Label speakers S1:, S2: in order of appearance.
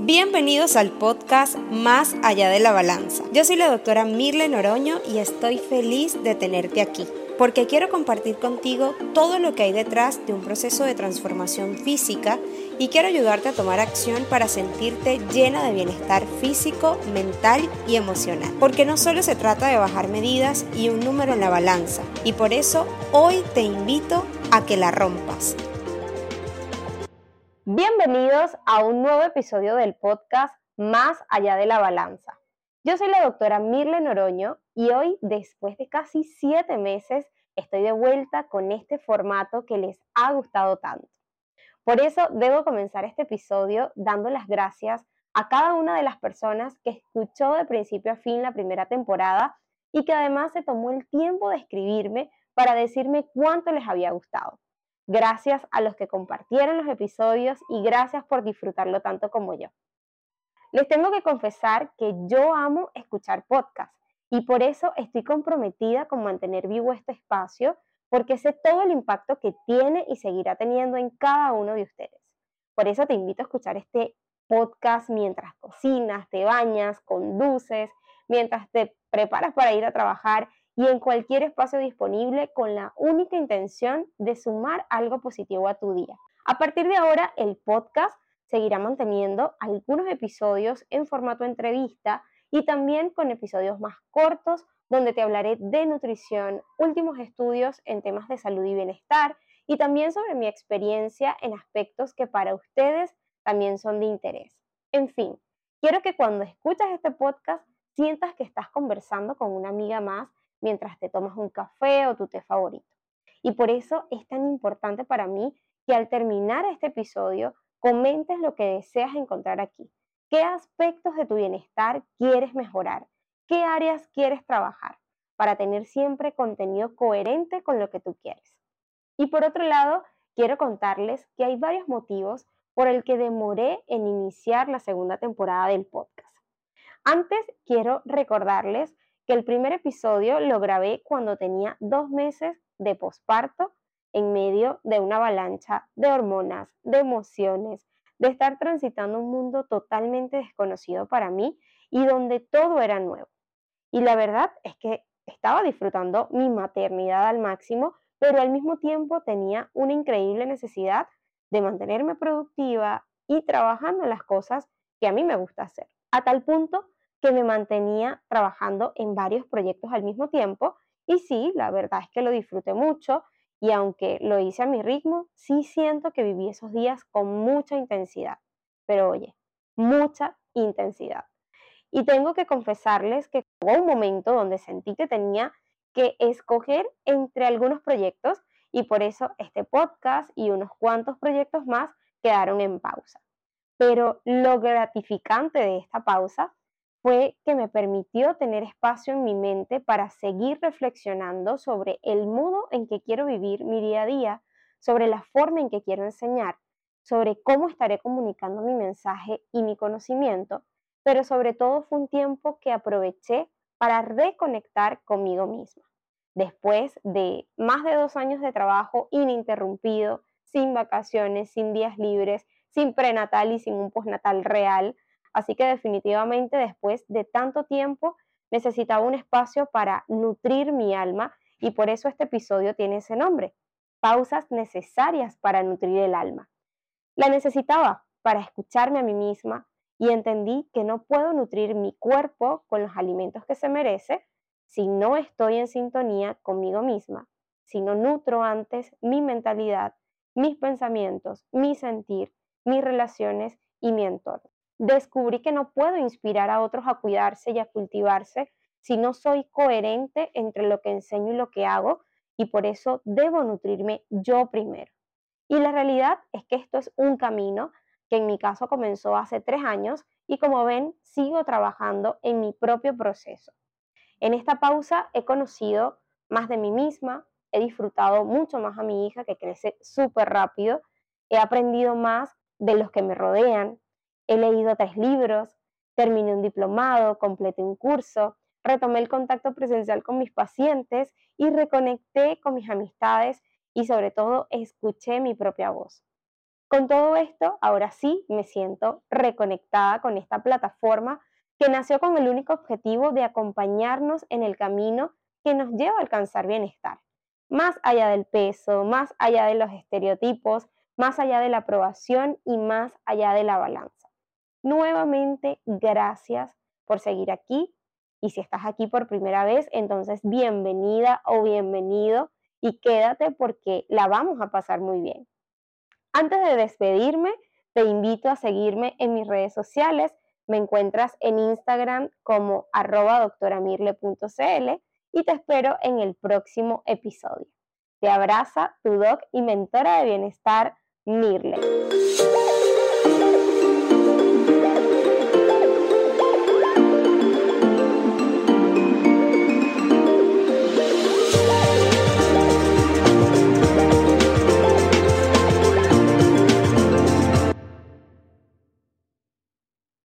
S1: Bienvenidos al podcast Más allá de la balanza. Yo soy la doctora Mirle Noroño y estoy feliz de tenerte aquí, porque quiero compartir contigo todo lo que hay detrás de un proceso de transformación física y quiero ayudarte a tomar acción para sentirte llena de bienestar físico, mental y emocional. Porque no solo se trata de bajar medidas y un número en la balanza, y por eso hoy te invito a que la rompas. Bienvenidos a un nuevo episodio del podcast Más allá de la balanza. Yo soy la doctora Mirle Noroño y hoy, después de casi siete meses, estoy de vuelta con este formato que les ha gustado tanto. Por eso debo comenzar este episodio dando las gracias a cada una de las personas que escuchó de principio a fin la primera temporada y que además se tomó el tiempo de escribirme para decirme cuánto les había gustado. Gracias a los que compartieron los episodios y gracias por disfrutarlo tanto como yo. Les tengo que confesar que yo amo escuchar podcasts y por eso estoy comprometida con mantener vivo este espacio porque sé todo el impacto que tiene y seguirá teniendo en cada uno de ustedes. Por eso te invito a escuchar este podcast mientras cocinas, te bañas, conduces, mientras te preparas para ir a trabajar y en cualquier espacio disponible con la única intención de sumar algo positivo a tu día. A partir de ahora, el podcast seguirá manteniendo algunos episodios en formato entrevista y también con episodios más cortos donde te hablaré de nutrición, últimos estudios en temas de salud y bienestar y también sobre mi experiencia en aspectos que para ustedes también son de interés. En fin, quiero que cuando escuchas este podcast sientas que estás conversando con una amiga más mientras te tomas un café o tu té favorito. Y por eso es tan importante para mí que al terminar este episodio comentes lo que deseas encontrar aquí. ¿Qué aspectos de tu bienestar quieres mejorar? ¿Qué áreas quieres trabajar? Para tener siempre contenido coherente con lo que tú quieres. Y por otro lado, quiero contarles que hay varios motivos por el que demoré en iniciar la segunda temporada del podcast. Antes quiero recordarles que el primer episodio lo grabé cuando tenía dos meses de posparto en medio de una avalancha de hormonas, de emociones, de estar transitando un mundo totalmente desconocido para mí y donde todo era nuevo. Y la verdad es que estaba disfrutando mi maternidad al máximo, pero al mismo tiempo tenía una increíble necesidad de mantenerme productiva y trabajando las cosas que a mí me gusta hacer. A tal punto que me mantenía trabajando en varios proyectos al mismo tiempo y sí, la verdad es que lo disfruté mucho y aunque lo hice a mi ritmo, sí siento que viví esos días con mucha intensidad. Pero oye, mucha intensidad. Y tengo que confesarles que hubo un momento donde sentí que tenía que escoger entre algunos proyectos y por eso este podcast y unos cuantos proyectos más quedaron en pausa. Pero lo gratificante de esta pausa fue que me permitió tener espacio en mi mente para seguir reflexionando sobre el modo en que quiero vivir mi día a día, sobre la forma en que quiero enseñar, sobre cómo estaré comunicando mi mensaje y mi conocimiento, pero sobre todo fue un tiempo que aproveché para reconectar conmigo misma. Después de más de dos años de trabajo ininterrumpido, sin vacaciones, sin días libres, sin prenatal y sin un postnatal real, Así que definitivamente después de tanto tiempo necesitaba un espacio para nutrir mi alma y por eso este episodio tiene ese nombre, pausas necesarias para nutrir el alma. La necesitaba para escucharme a mí misma y entendí que no puedo nutrir mi cuerpo con los alimentos que se merece si no estoy en sintonía conmigo misma, si no nutro antes mi mentalidad, mis pensamientos, mi sentir, mis relaciones y mi entorno descubrí que no puedo inspirar a otros a cuidarse y a cultivarse si no soy coherente entre lo que enseño y lo que hago y por eso debo nutrirme yo primero. Y la realidad es que esto es un camino que en mi caso comenzó hace tres años y como ven sigo trabajando en mi propio proceso. En esta pausa he conocido más de mí misma, he disfrutado mucho más a mi hija que crece súper rápido, he aprendido más de los que me rodean, He leído tres libros, terminé un diplomado, completé un curso, retomé el contacto presencial con mis pacientes y reconecté con mis amistades y sobre todo escuché mi propia voz. Con todo esto, ahora sí me siento reconectada con esta plataforma que nació con el único objetivo de acompañarnos en el camino que nos lleva a alcanzar bienestar. Más allá del peso, más allá de los estereotipos, más allá de la aprobación y más allá de la balanza. Nuevamente, gracias por seguir aquí. Y si estás aquí por primera vez, entonces bienvenida o bienvenido y quédate porque la vamos a pasar muy bien. Antes de despedirme, te invito a seguirme en mis redes sociales. Me encuentras en Instagram como arroba doctoramirle.cl y te espero en el próximo episodio. Te abraza tu doc y mentora de bienestar, Mirle.